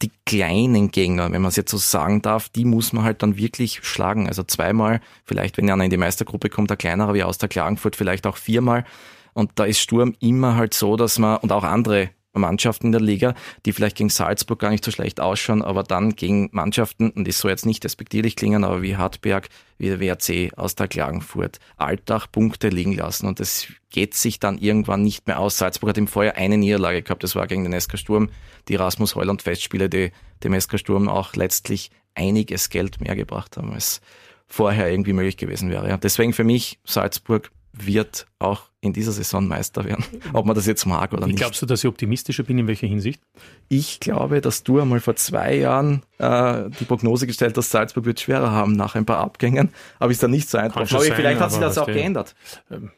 die kleinen Gegner, wenn man es jetzt so sagen darf, die muss man halt dann wirklich schlagen. Also zweimal, vielleicht wenn einer in die Meistergruppe kommt, der kleinere wie aus der Klagenfurt, vielleicht auch viermal. Und da ist Sturm immer halt so, dass man, und auch andere Mannschaften in der Liga, die vielleicht gegen Salzburg gar nicht so schlecht ausschauen, aber dann gegen Mannschaften, und das soll jetzt nicht despektierlich klingen, aber wie Hartberg, wie der WRC aus der Klagenfurt, Alltag Punkte liegen lassen und das geht sich dann irgendwann nicht mehr aus. Salzburg hat im Vorjahr eine Niederlage gehabt, das war gegen den SK Sturm, die Rasmus Heuland Festspiele, die dem SK Sturm auch letztlich einiges Geld mehr gebracht haben, als vorher irgendwie möglich gewesen wäre. Deswegen für mich Salzburg wird auch in dieser Saison Meister werden, ob man das jetzt mag oder Wie nicht. Glaubst du, dass ich optimistischer bin, in welcher Hinsicht? Ich glaube, dass du einmal vor zwei Jahren äh, die Prognose gestellt hast, Salzburg wird schwerer haben nach ein paar Abgängen, aber ist da nicht so einfach. Aber vielleicht hat sich das auch geändert. Ähm,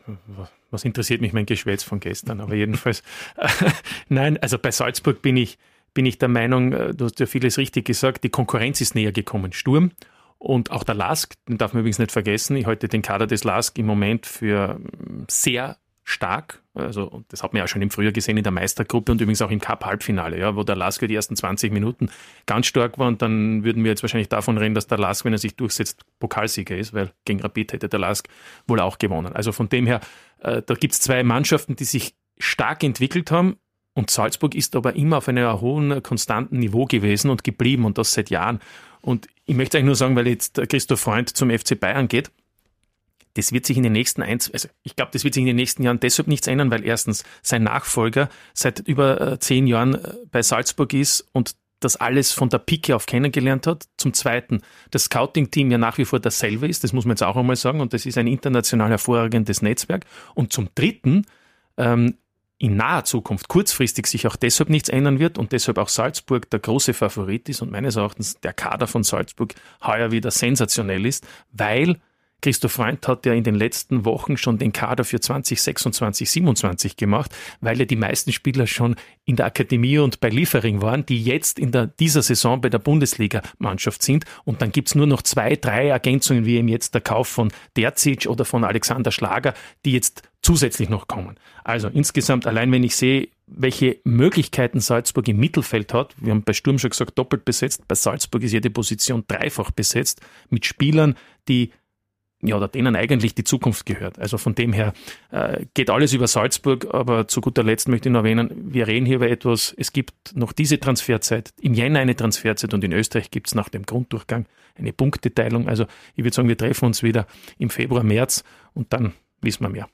was interessiert mich mein Geschwätz von gestern? Aber jedenfalls, nein, also bei Salzburg bin ich, bin ich der Meinung, äh, du hast ja vieles richtig gesagt, die Konkurrenz ist näher gekommen. Sturm und auch der LASK, den darf man übrigens nicht vergessen. Ich halte den Kader des LASK im Moment für mm, sehr stark. Also, das hat man ja schon im Frühjahr gesehen in der Meistergruppe und übrigens auch im Cup-Halbfinale, ja, wo der Lask die ersten 20 Minuten ganz stark war und dann würden wir jetzt wahrscheinlich davon reden, dass der Lask, wenn er sich durchsetzt, Pokalsieger ist, weil gegen Rapid hätte der Lask wohl auch gewonnen. Also von dem her, äh, da gibt es zwei Mannschaften, die sich stark entwickelt haben und Salzburg ist aber immer auf einem hohen, konstanten Niveau gewesen und geblieben und das seit Jahren. Und ich möchte eigentlich nur sagen, weil jetzt Christoph Freund zum FC Bayern geht, das wird sich in den nächsten eins, also ich glaube, das wird sich in den nächsten Jahren deshalb nichts ändern, weil erstens sein Nachfolger seit über äh, zehn Jahren äh, bei Salzburg ist und das alles von der Pike auf kennengelernt hat. Zum Zweiten, das Scouting-Team ja nach wie vor dasselbe ist, das muss man jetzt auch einmal sagen, und das ist ein international hervorragendes Netzwerk. Und zum Dritten, ähm, in naher Zukunft kurzfristig sich auch deshalb nichts ändern wird und deshalb auch Salzburg der große Favorit ist und meines Erachtens der Kader von Salzburg heuer wieder sensationell ist, weil Christoph Freund hat ja in den letzten Wochen schon den Kader für 2026, 27 gemacht, weil ja die meisten Spieler schon in der Akademie und bei Liefering waren, die jetzt in der, dieser Saison bei der Bundesliga-Mannschaft sind. Und dann gibt's nur noch zwei, drei Ergänzungen, wie eben jetzt der Kauf von Derzic oder von Alexander Schlager, die jetzt zusätzlich noch kommen. Also insgesamt, allein wenn ich sehe, welche Möglichkeiten Salzburg im Mittelfeld hat, wir haben bei Sturm schon gesagt, doppelt besetzt, bei Salzburg ist jede Position dreifach besetzt, mit Spielern, die ja, oder denen eigentlich die Zukunft gehört. Also von dem her äh, geht alles über Salzburg, aber zu guter Letzt möchte ich noch erwähnen, wir reden hier über etwas, es gibt noch diese Transferzeit, im Jänner eine Transferzeit und in Österreich gibt es nach dem Grunddurchgang eine Punkteteilung. Also ich würde sagen, wir treffen uns wieder im Februar, März und dann wissen wir mehr.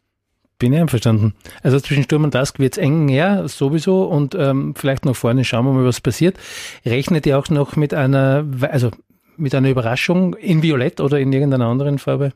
Bin ich einverstanden. Also zwischen Sturm und Dask wird es eng, ja, sowieso. Und ähm, vielleicht nach vorne schauen wir mal, was passiert. Rechnet ihr auch noch mit einer, also mit einer Überraschung in Violett oder in irgendeiner anderen Farbe?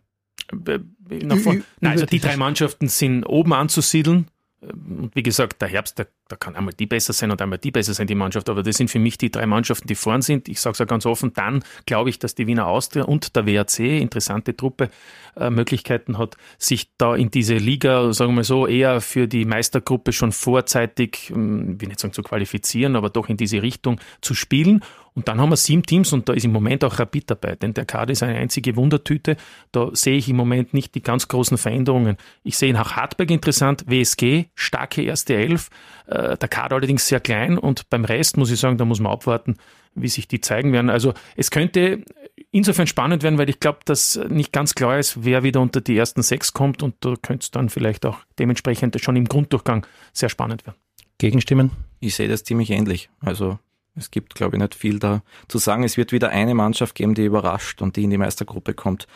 Äh, Nein, also die drei Mannschaften sind oben anzusiedeln. Und wie gesagt, der Herbst, da, da kann einmal die besser sein und einmal die besser sein, die Mannschaft. Aber das sind für mich die drei Mannschaften, die vorn sind. Ich sage es auch ganz offen, dann glaube ich, dass die Wiener Austria und der WAC, interessante Truppe, äh, Möglichkeiten hat, sich da in diese Liga, sagen wir so, eher für die Meistergruppe schon vorzeitig, ähm, ich will nicht sagen zu qualifizieren, aber doch in diese Richtung zu spielen. Und dann haben wir sieben Teams und da ist im Moment auch Rapid dabei, denn der Kader ist eine einzige Wundertüte. Da sehe ich im Moment nicht die ganz großen Veränderungen. Ich sehe auch Hartberg interessant, WSG, starke erste Elf, äh, der Kader allerdings sehr klein und beim Rest muss ich sagen, da muss man abwarten, wie sich die zeigen werden. Also es könnte insofern spannend werden, weil ich glaube, dass nicht ganz klar ist, wer wieder unter die ersten sechs kommt und da könnte es dann vielleicht auch dementsprechend schon im Grunddurchgang sehr spannend werden. Gegenstimmen? Ich sehe das ziemlich ähnlich. Also es gibt, glaube ich, nicht viel da zu sagen. Es wird wieder eine Mannschaft geben, die überrascht und die in die Meistergruppe kommt.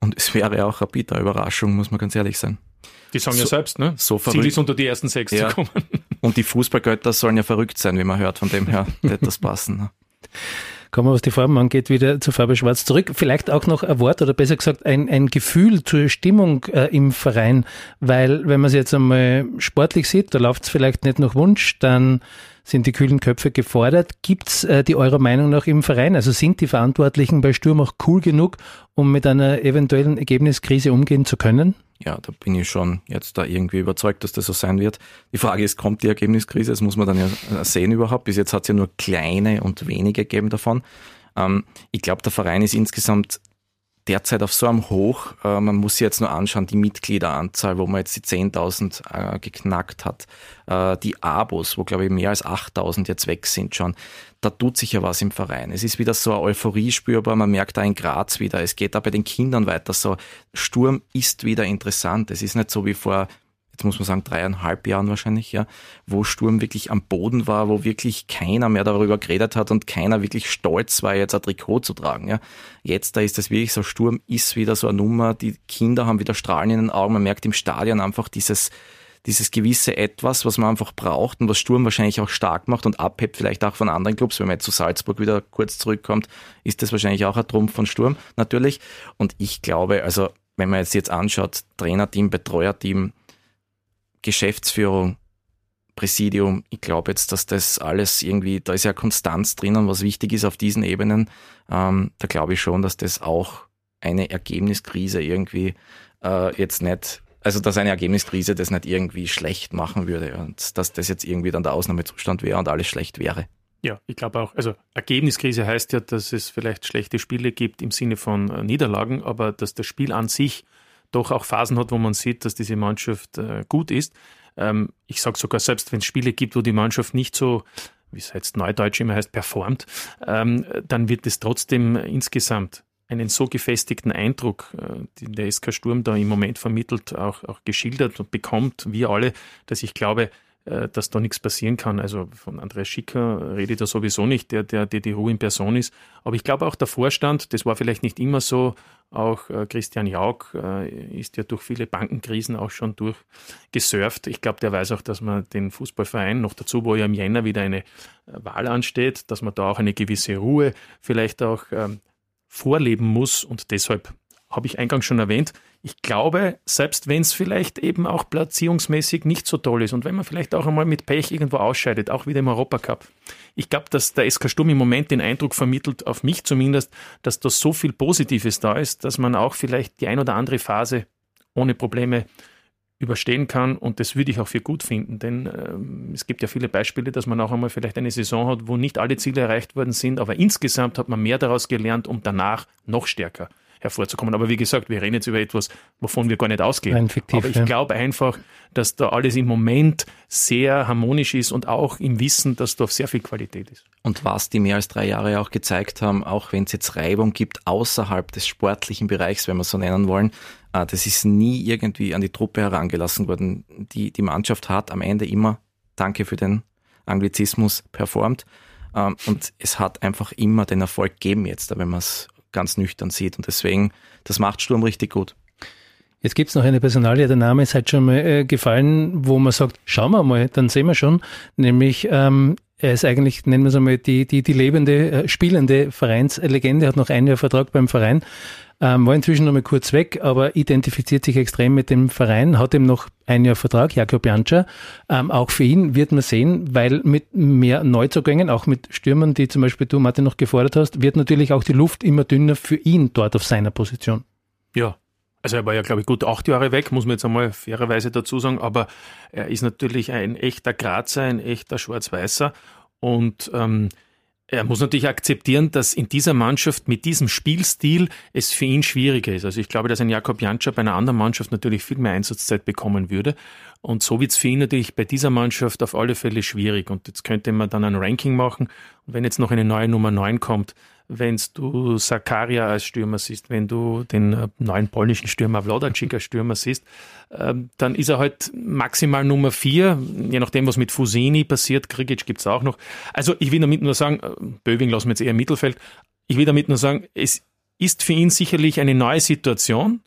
Und es wäre auch eine bitter Überraschung, muss man ganz ehrlich sein. Die sagen so, ja selbst, ne? So verrückt. Ziel ist unter die ersten sechs ja. zu kommen. Und die Fußballgötter sollen ja verrückt sein, wie man hört. Von dem her wird das passen. Ne? Kommen wir, was die Farben angeht, wieder zu Farbe Schwarz zurück. Vielleicht auch noch ein Wort oder besser gesagt ein, ein Gefühl zur Stimmung äh, im Verein, weil wenn man es jetzt einmal sportlich sieht, da läuft es vielleicht nicht nach Wunsch, dann sind die kühlen Köpfe gefordert. Gibt's äh, die eurer Meinung nach im Verein? Also sind die Verantwortlichen bei Sturm auch cool genug, um mit einer eventuellen Ergebniskrise umgehen zu können? Ja, da bin ich schon jetzt da irgendwie überzeugt, dass das so sein wird. Die Frage ist, kommt die Ergebniskrise? Das muss man dann ja äh, sehen überhaupt. Bis jetzt hat es ja nur kleine und wenige gegeben davon. Ähm, ich glaube, der Verein ist insgesamt derzeit auf so einem Hoch. Äh, man muss sich jetzt nur anschauen, die Mitgliederanzahl, wo man jetzt die 10.000 äh, geknackt hat. Äh, die Abos, wo glaube ich mehr als 8.000 jetzt weg sind schon. Da tut sich ja was im Verein. Es ist wieder so eine Euphorie spürbar. Man merkt da in Graz wieder. Es geht da bei den Kindern weiter so. Sturm ist wieder interessant. Es ist nicht so wie vor jetzt muss man sagen, dreieinhalb Jahren wahrscheinlich, ja, wo Sturm wirklich am Boden war, wo wirklich keiner mehr darüber geredet hat und keiner wirklich stolz war, jetzt ein Trikot zu tragen, ja. Jetzt, da ist das wirklich so, Sturm ist wieder so eine Nummer, die Kinder haben wieder Strahlen in den Augen, man merkt im Stadion einfach dieses, dieses gewisse Etwas, was man einfach braucht und was Sturm wahrscheinlich auch stark macht und abhebt vielleicht auch von anderen Clubs. Wenn man jetzt zu Salzburg wieder kurz zurückkommt, ist das wahrscheinlich auch ein Trumpf von Sturm, natürlich. Und ich glaube, also, wenn man jetzt jetzt anschaut, Trainerteam, Betreuerteam, Geschäftsführung, Präsidium, ich glaube jetzt, dass das alles irgendwie, da ist ja Konstanz drinnen, was wichtig ist auf diesen Ebenen. Ähm, da glaube ich schon, dass das auch eine Ergebniskrise irgendwie äh, jetzt nicht, also dass eine Ergebniskrise das nicht irgendwie schlecht machen würde und dass das jetzt irgendwie dann der Ausnahmezustand wäre und alles schlecht wäre. Ja, ich glaube auch. Also Ergebniskrise heißt ja, dass es vielleicht schlechte Spiele gibt im Sinne von äh, Niederlagen, aber dass das Spiel an sich doch auch Phasen hat, wo man sieht, dass diese Mannschaft äh, gut ist. Ähm, ich sage sogar, selbst wenn es Spiele gibt, wo die Mannschaft nicht so, wie es jetzt neudeutsch immer heißt, performt, ähm, dann wird es trotzdem insgesamt einen so gefestigten Eindruck, äh, den der SK Sturm da im Moment vermittelt, auch, auch geschildert und bekommt, wir alle, dass ich glaube, dass da nichts passieren kann. Also von Andreas Schicker rede ich da sowieso nicht, der, der, Ruhe in Person ist. Aber ich glaube auch der Vorstand, das war vielleicht nicht immer so, auch äh, Christian Jauch äh, ist ja durch viele Bankenkrisen auch schon durchgesurft. Ich glaube, der weiß auch, dass man den Fußballverein, noch dazu, wo ja im Jänner wieder eine Wahl ansteht, dass man da auch eine gewisse Ruhe vielleicht auch ähm, vorleben muss und deshalb habe ich eingangs schon erwähnt. Ich glaube, selbst wenn es vielleicht eben auch platzierungsmäßig nicht so toll ist und wenn man vielleicht auch einmal mit Pech irgendwo ausscheidet, auch wieder im Europacup. Ich glaube, dass der SK Sturm im Moment den Eindruck vermittelt, auf mich zumindest, dass da so viel Positives da ist, dass man auch vielleicht die ein oder andere Phase ohne Probleme überstehen kann und das würde ich auch für gut finden, denn ähm, es gibt ja viele Beispiele, dass man auch einmal vielleicht eine Saison hat, wo nicht alle Ziele erreicht worden sind, aber insgesamt hat man mehr daraus gelernt, um danach noch stärker hervorzukommen. Aber wie gesagt, wir reden jetzt über etwas, wovon wir gar nicht ausgehen. Nein, fiktiv, Aber ich ja. glaube einfach, dass da alles im Moment sehr harmonisch ist und auch im Wissen, dass da sehr viel Qualität ist. Und was die mehr als drei Jahre auch gezeigt haben, auch wenn es jetzt Reibung gibt außerhalb des sportlichen Bereichs, wenn wir es so nennen wollen, äh, das ist nie irgendwie an die Truppe herangelassen worden. Die, die Mannschaft hat am Ende immer, danke für den Anglizismus, performt. Ähm, und es hat einfach immer den Erfolg gegeben jetzt, wenn man es ganz nüchtern sieht. Und deswegen, das macht Sturm richtig gut. Jetzt gibt es noch eine Personalie, der Name ist halt schon mal äh, gefallen, wo man sagt, schauen wir mal, dann sehen wir schon, nämlich ähm, er ist eigentlich, nennen wir es einmal, die, die, die lebende, äh, spielende Vereinslegende, hat noch ein Jahr Vertrag beim Verein, ähm, war inzwischen noch mal kurz weg, aber identifiziert sich extrem mit dem Verein, hat ihm noch ein Jahr Vertrag, Jakob Janscher. Ähm, auch für ihn wird man sehen, weil mit mehr Neuzugängen, auch mit Stürmern, die zum Beispiel du, Martin, noch gefordert hast, wird natürlich auch die Luft immer dünner für ihn dort auf seiner Position. Ja, also er war ja, glaube ich, gut acht Jahre weg, muss man jetzt einmal fairerweise dazu sagen, aber er ist natürlich ein echter Grazer, ein echter Schwarz-Weißer und ähm, er muss natürlich akzeptieren, dass in dieser Mannschaft mit diesem Spielstil es für ihn schwieriger ist. Also ich glaube, dass ein Jakob Janscher bei einer anderen Mannschaft natürlich viel mehr Einsatzzeit bekommen würde. Und so wird es für ihn natürlich bei dieser Mannschaft auf alle Fälle schwierig. Und jetzt könnte man dann ein Ranking machen. Und wenn jetzt noch eine neue Nummer 9 kommt, wenn du Sakaria als Stürmer siehst, wenn du den äh, neuen polnischen Stürmer Wlodacik als Stürmer siehst, ähm, dann ist er halt maximal Nummer vier, je nachdem, was mit Fusini passiert. Krigic gibt's auch noch. Also ich will damit nur sagen, äh, Böving lassen wir jetzt eher im Mittelfeld. Ich will damit nur sagen, es ist für ihn sicherlich eine neue Situation.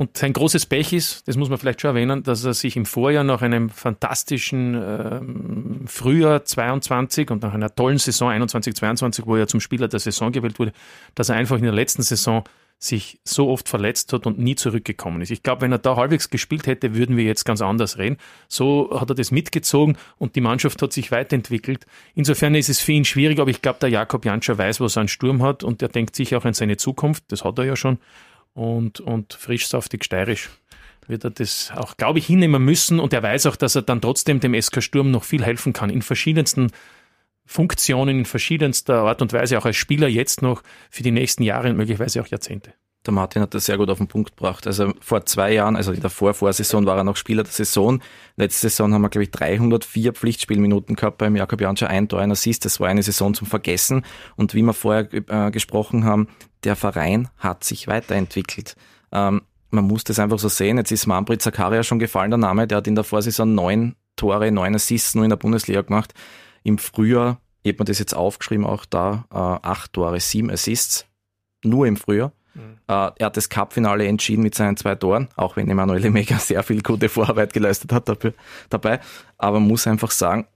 Und sein großes Pech ist, das muss man vielleicht schon erwähnen, dass er sich im Vorjahr nach einem fantastischen ähm, Frühjahr 22 und nach einer tollen Saison 21, 22, wo er zum Spieler der Saison gewählt wurde, dass er einfach in der letzten Saison sich so oft verletzt hat und nie zurückgekommen ist. Ich glaube, wenn er da halbwegs gespielt hätte, würden wir jetzt ganz anders reden. So hat er das mitgezogen und die Mannschaft hat sich weiterentwickelt. Insofern ist es für ihn schwierig, aber ich glaube, der Jakob Janscher weiß, was er an Sturm hat und er denkt sich auch an seine Zukunft. Das hat er ja schon und, und frisch, saftig, steirisch wird er das auch, glaube ich, hinnehmen müssen. Und er weiß auch, dass er dann trotzdem dem SK Sturm noch viel helfen kann. In verschiedensten Funktionen, in verschiedenster Art und Weise, auch als Spieler jetzt noch für die nächsten Jahre und möglicherweise auch Jahrzehnte. Der Martin hat das sehr gut auf den Punkt gebracht. Also vor zwei Jahren, also in der Vorvorsaison war er noch Spieler der Saison. Letzte Saison haben wir, glaube ich, 304 Pflichtspielminuten gehabt beim Jakob Janscher, ein Tor, ein Assist. Das war eine Saison zum Vergessen. Und wie wir vorher äh, gesprochen haben, der Verein hat sich weiterentwickelt. Ähm, man muss das einfach so sehen. Jetzt ist Manfred Zakaria schon gefallen, der Name. Der hat in der Vorsaison neun Tore, neun Assists nur in der Bundesliga gemacht. Im Frühjahr, ich habe mir das jetzt aufgeschrieben, auch da äh, acht Tore, sieben Assists. Nur im Frühjahr. Mhm. Er hat das Cup-Finale entschieden mit seinen zwei Toren, auch wenn Emanuele Mega sehr viel gute Vorarbeit geleistet hat dafür, dabei. Aber man muss einfach sagen,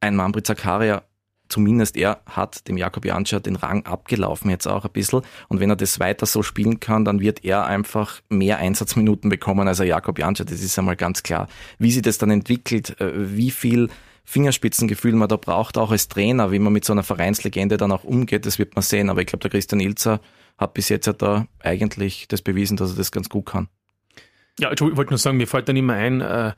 ein Manfred Zakaria zumindest er hat dem Jakob Janscher den Rang abgelaufen jetzt auch ein bisschen. Und wenn er das weiter so spielen kann, dann wird er einfach mehr Einsatzminuten bekommen als er Jakob Janscher. Das ist einmal ganz klar. Wie sich das dann entwickelt, äh, wie viel Fingerspitzengefühl man da braucht, auch als Trainer, wie man mit so einer Vereinslegende dann auch umgeht, das wird man sehen. Aber ich glaube, der Christian Ilzer hat bis jetzt ja da eigentlich das bewiesen, dass er das ganz gut kann. Ja, ich wollte nur sagen, mir fällt dann immer ein, äh,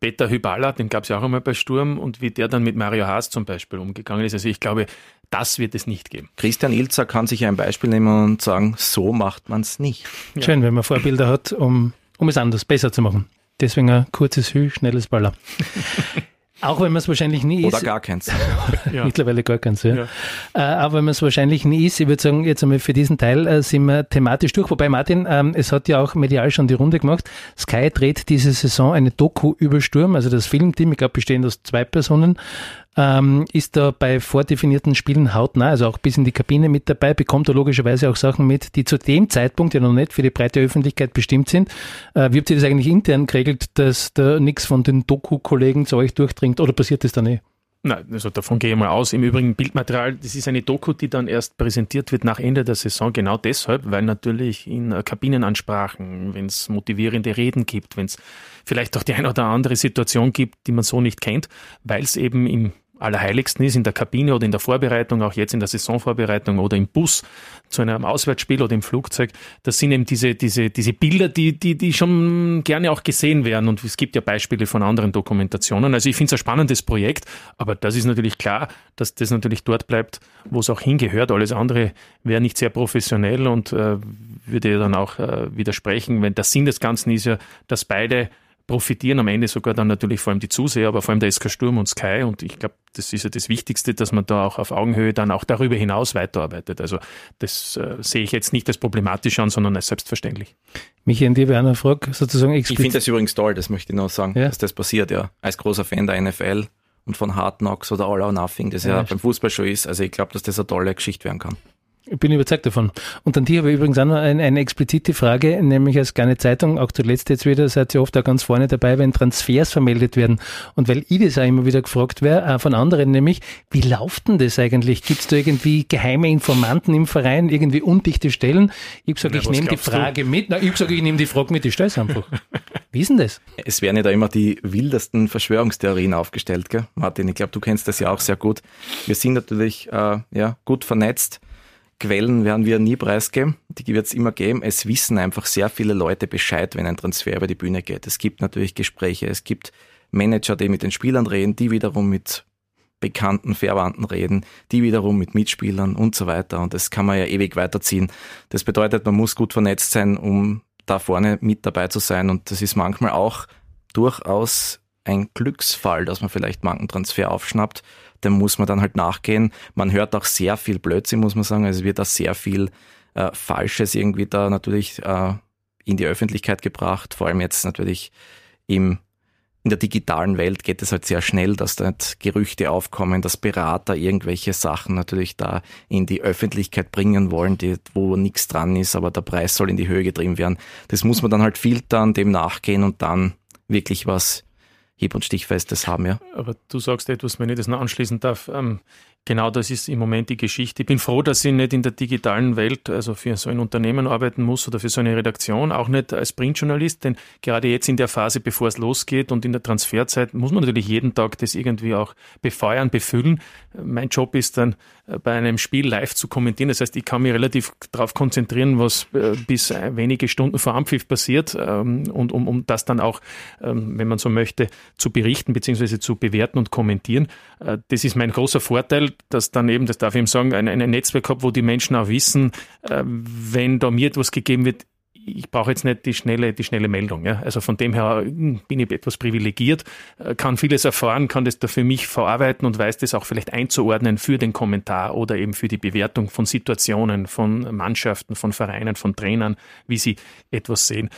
Peter Hyballa, den gab es ja auch einmal bei Sturm und wie der dann mit Mario Haas zum Beispiel umgegangen ist. Also ich glaube, das wird es nicht geben. Christian Ilzer kann sich ein Beispiel nehmen und sagen, so macht man es nicht. Ja. Schön, wenn man Vorbilder hat, um, um es anders, besser zu machen. Deswegen ein kurzes Hü, schnelles Baller. Auch wenn man es wahrscheinlich nie ist. Oder gar keins. ja. Mittlerweile gar keins, ja. ja. Äh, auch wenn man es wahrscheinlich nie ist, ich würde sagen, jetzt einmal für diesen Teil äh, sind wir thematisch durch. Wobei, Martin, ähm, es hat ja auch medial schon die Runde gemacht. Sky dreht diese Saison eine Doku über Sturm, also das Filmteam, ich glaube, bestehend aus zwei Personen, ähm, ist da bei vordefinierten Spielen hautnah, also auch bis in die Kabine mit dabei, bekommt er logischerweise auch Sachen mit, die zu dem Zeitpunkt ja noch nicht für die breite Öffentlichkeit bestimmt sind. Äh, wie habt ihr das eigentlich intern geregelt, dass da nichts von den Doku-Kollegen zu euch durchdringt oder passiert das dann eh? Nein, also davon gehe ich mal aus. Im Übrigen Bildmaterial, das ist eine Doku, die dann erst präsentiert wird nach Ende der Saison, genau deshalb, weil natürlich in äh, Kabinenansprachen, wenn es motivierende Reden gibt, wenn es vielleicht auch die eine oder andere Situation gibt, die man so nicht kennt, weil es eben im Allerheiligsten ist, in der Kabine oder in der Vorbereitung, auch jetzt in der Saisonvorbereitung oder im Bus zu einem Auswärtsspiel oder im Flugzeug, das sind eben diese, diese, diese Bilder, die, die, die schon gerne auch gesehen werden. Und es gibt ja Beispiele von anderen Dokumentationen. Also ich finde es ein spannendes Projekt, aber das ist natürlich klar, dass das natürlich dort bleibt, wo es auch hingehört. Alles andere wäre nicht sehr professionell und äh, würde dann auch äh, widersprechen, wenn der Sinn des Ganzen ist ja, dass beide profitieren am Ende sogar dann natürlich vor allem die Zuseher, aber vor allem der SK Sturm und Sky. Und ich glaube, das ist ja das Wichtigste, dass man da auch auf Augenhöhe dann auch darüber hinaus weiterarbeitet. Also das äh, sehe ich jetzt nicht als problematisch an, sondern als selbstverständlich. Michael, an dir wäre eine Frage sozusagen explizit. Ich finde das übrigens toll, das möchte ich noch sagen, ja? dass das passiert, ja. Als großer Fan der NFL und von Hard Knocks oder All or Nothing, das ja, ja beim Fußball schon ist. Also ich glaube, dass das eine tolle Geschichte werden kann. Ich bin überzeugt davon. Und an dich habe ich übrigens auch noch eine, eine explizite Frage, nämlich als kleine Zeitung, auch zuletzt jetzt wieder, seid ihr oft auch ganz vorne dabei, wenn Transfers vermeldet werden. Und weil ich das auch immer wieder gefragt wäre, von anderen nämlich, wie läuft denn das eigentlich? Gibt es da irgendwie geheime Informanten im Verein, irgendwie undichte Stellen? Ich sage, ich nehme die Frage du? mit. Na, ich sage, ich nehme die Frage mit, ich stelle es einfach. Wie ist denn das? Es werden ja da immer die wildesten Verschwörungstheorien aufgestellt, gell? Martin, ich glaube, du kennst das ja auch sehr gut. Wir sind natürlich äh, ja, gut vernetzt Quellen werden wir nie preisgeben, die wird es immer geben. Es wissen einfach sehr viele Leute Bescheid, wenn ein Transfer über die Bühne geht. Es gibt natürlich Gespräche, es gibt Manager, die mit den Spielern reden, die wiederum mit bekannten Verwandten reden, die wiederum mit Mitspielern und so weiter. Und das kann man ja ewig weiterziehen. Das bedeutet, man muss gut vernetzt sein, um da vorne mit dabei zu sein. Und das ist manchmal auch durchaus ein Glücksfall, dass man vielleicht manchen Transfer aufschnappt dem muss man dann halt nachgehen. Man hört auch sehr viel Blödsinn, muss man sagen. Also es wird da sehr viel äh, Falsches irgendwie da natürlich äh, in die Öffentlichkeit gebracht. Vor allem jetzt natürlich im in der digitalen Welt geht es halt sehr schnell, dass da Gerüchte aufkommen, dass Berater irgendwelche Sachen natürlich da in die Öffentlichkeit bringen wollen, die, wo nichts dran ist, aber der Preis soll in die Höhe getrieben werden. Das muss man dann halt filtern, dem nachgehen und dann wirklich was hieb- und stichfestes haben, ja. Aber du sagst etwas, wenn ich das noch anschließen darf. Ähm, Genau das ist im Moment die Geschichte. Ich bin froh, dass ich nicht in der digitalen Welt, also für so ein Unternehmen arbeiten muss oder für so eine Redaktion, auch nicht als Printjournalist, denn gerade jetzt in der Phase, bevor es losgeht und in der Transferzeit, muss man natürlich jeden Tag das irgendwie auch befeuern, befüllen. Mein Job ist dann äh, bei einem Spiel live zu kommentieren. Das heißt, ich kann mich relativ darauf konzentrieren, was äh, bis wenige Stunden vor Ampfiff passiert ähm, und um, um das dann auch, ähm, wenn man so möchte, zu berichten bzw. zu bewerten und kommentieren. Äh, das ist mein großer Vorteil dass dann eben, das darf ich ihm sagen, ein, ein Netzwerk habe, wo die Menschen auch wissen, äh, wenn da mir etwas gegeben wird, ich brauche jetzt nicht die schnelle, die schnelle Meldung. Ja? Also von dem her hm, bin ich etwas privilegiert, äh, kann vieles erfahren, kann das da für mich verarbeiten und weiß das auch vielleicht einzuordnen für den Kommentar oder eben für die Bewertung von Situationen, von Mannschaften, von Vereinen, von Trainern, wie sie etwas sehen.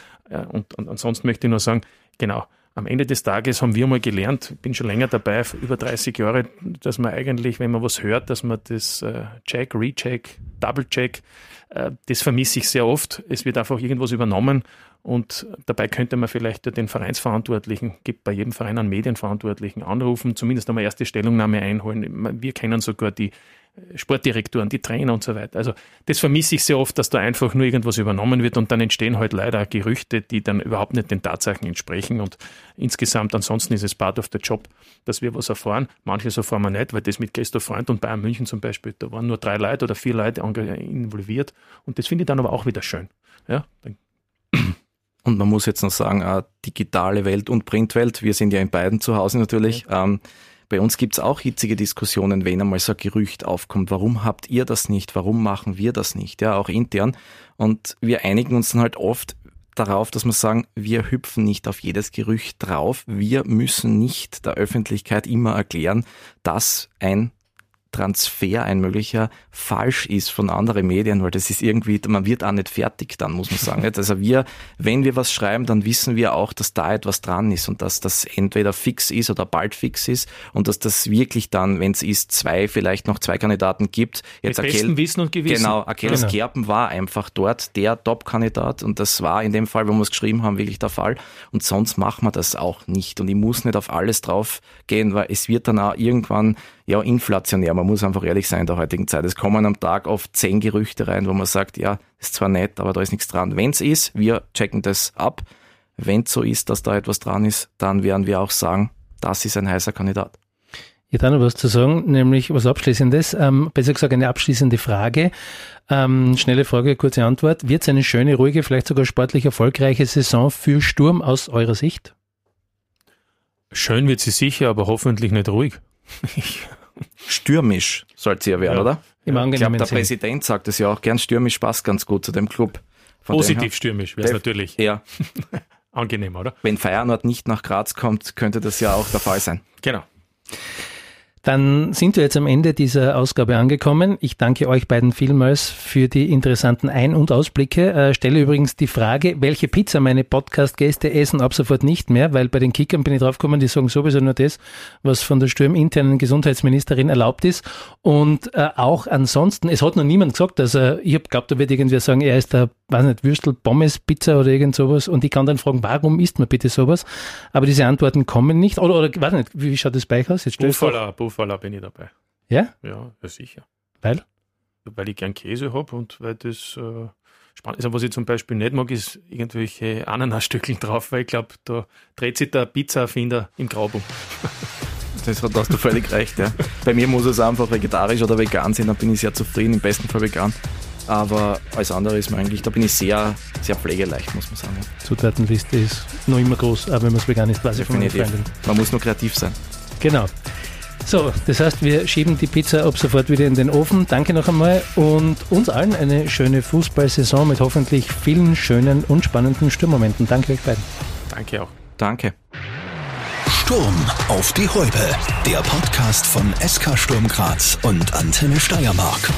Und, und ansonsten möchte ich nur sagen, genau, am Ende des Tages haben wir mal gelernt, bin schon länger dabei, über 30 Jahre, dass man eigentlich, wenn man was hört, dass man das äh, Check, Recheck, Double Check, äh, das vermisse ich sehr oft. Es wird einfach irgendwas übernommen und dabei könnte man vielleicht den Vereinsverantwortlichen, gibt bei jedem Verein einen Medienverantwortlichen anrufen, zumindest einmal erste Stellungnahme einholen. Wir kennen sogar die Sportdirektoren, die Trainer und so weiter. Also das vermisse ich sehr oft, dass da einfach nur irgendwas übernommen wird und dann entstehen halt leider Gerüchte, die dann überhaupt nicht den Tatsachen entsprechen. Und insgesamt ansonsten ist es part of the job, dass wir was erfahren. Manches erfahren wir nicht, weil das mit Christoph Freund und Bayern München zum Beispiel, da waren nur drei Leute oder vier Leute involviert. Und das finde ich dann aber auch wieder schön. Ja, und man muss jetzt noch sagen, digitale Welt und Printwelt, wir sind ja in beiden zu Hause natürlich. Ja. Ähm, bei uns gibt's auch hitzige Diskussionen, wenn einmal so ein Gerücht aufkommt. Warum habt ihr das nicht? Warum machen wir das nicht? Ja, auch intern. Und wir einigen uns dann halt oft darauf, dass wir sagen, wir hüpfen nicht auf jedes Gerücht drauf. Wir müssen nicht der Öffentlichkeit immer erklären, dass ein Transfer, ein möglicher falsch ist von anderen Medien, weil das ist irgendwie, man wird auch nicht fertig dann, muss man sagen. Also wir, wenn wir was schreiben, dann wissen wir auch, dass da etwas dran ist und dass das entweder fix ist oder bald fix ist und dass das wirklich dann, wenn es ist, zwei, vielleicht noch zwei Kandidaten gibt. Jetzt Mit bestem Wissen und Gewissen. Genau, Akeles genau. Kerpen war einfach dort der Top-Kandidat und das war in dem Fall, wo wir es geschrieben haben, wirklich der Fall. Und sonst machen wir das auch nicht. Und ich muss nicht auf alles drauf gehen, weil es wird dann auch irgendwann ja inflationär. Man muss einfach ehrlich sein in der heutigen Zeit. Es kommen am Tag oft zehn Gerüchte rein, wo man sagt, ja, ist zwar nett, aber da ist nichts dran. Wenn es ist, wir checken das ab. Wenn es so ist, dass da etwas dran ist, dann werden wir auch sagen, das ist ein heißer Kandidat. Ich habe noch was zu sagen, nämlich was Abschließendes, ähm, besser gesagt eine abschließende Frage. Ähm, schnelle Frage, kurze Antwort. Wird es eine schöne, ruhige, vielleicht sogar sportlich erfolgreiche Saison für Sturm aus eurer Sicht? Schön wird sie sicher, aber hoffentlich nicht ruhig. stürmisch soll sie ja werden, ja. oder? Im ich glaube, der Sinn. Präsident sagt es ja auch gern, stürmisch passt ganz gut zu dem Club. Von Positiv stürmisch wäre es natürlich. Ja. Angenehm, oder? Wenn Feyenoord nicht nach Graz kommt, könnte das ja auch der Fall sein. Genau. Dann sind wir jetzt am Ende dieser Ausgabe angekommen. Ich danke euch beiden vielmals für die interessanten Ein- und Ausblicke. Äh, stelle übrigens die Frage, welche Pizza meine Podcast-Gäste essen ab sofort nicht mehr, weil bei den Kickern bin ich draufgekommen, die sagen sowieso nur das, was von der sturminternen Gesundheitsministerin erlaubt ist. Und äh, auch ansonsten, es hat noch niemand gesagt, er, ich habe glaubt, da wird irgendwer sagen, er ist der, weiß nicht, Würstel, Pommes, Pizza oder irgend sowas. Und ich kann dann fragen, warum isst man bitte sowas? Aber diese Antworten kommen nicht. Oder, oder weiß nicht, wie schaut das bei euch aus? Jetzt Buffalo, Buffalo bin ich dabei. Ja? Ja, ja sicher. Weil? Weil ich gern Käse habe und weil das äh, spannend ist. Was ich zum Beispiel nicht mag, ist irgendwelche Ananasstückchen drauf, weil ich glaube, da dreht sich der Pizza-Erfinder im Grab um. Das hat, hast du völlig recht, ja. Bei mir muss es einfach vegetarisch oder vegan sein, dann bin ich sehr zufrieden, im besten Fall vegan. Aber alles andere ist mir eigentlich, da bin ich sehr, sehr pflegeleicht, muss man sagen. Zutatenliste ist noch immer groß, aber wenn man es vegan ist, quasi von Man muss nur kreativ sein. Genau. So, das heißt, wir schieben die Pizza ab sofort wieder in den Ofen. Danke noch einmal und uns allen eine schöne Fußballsaison mit hoffentlich vielen schönen und spannenden Stürmmomenten. Danke euch beiden. Danke auch. Danke. Sturm auf die Häupe. Der Podcast von SK Sturm Graz und Antenne Steiermark.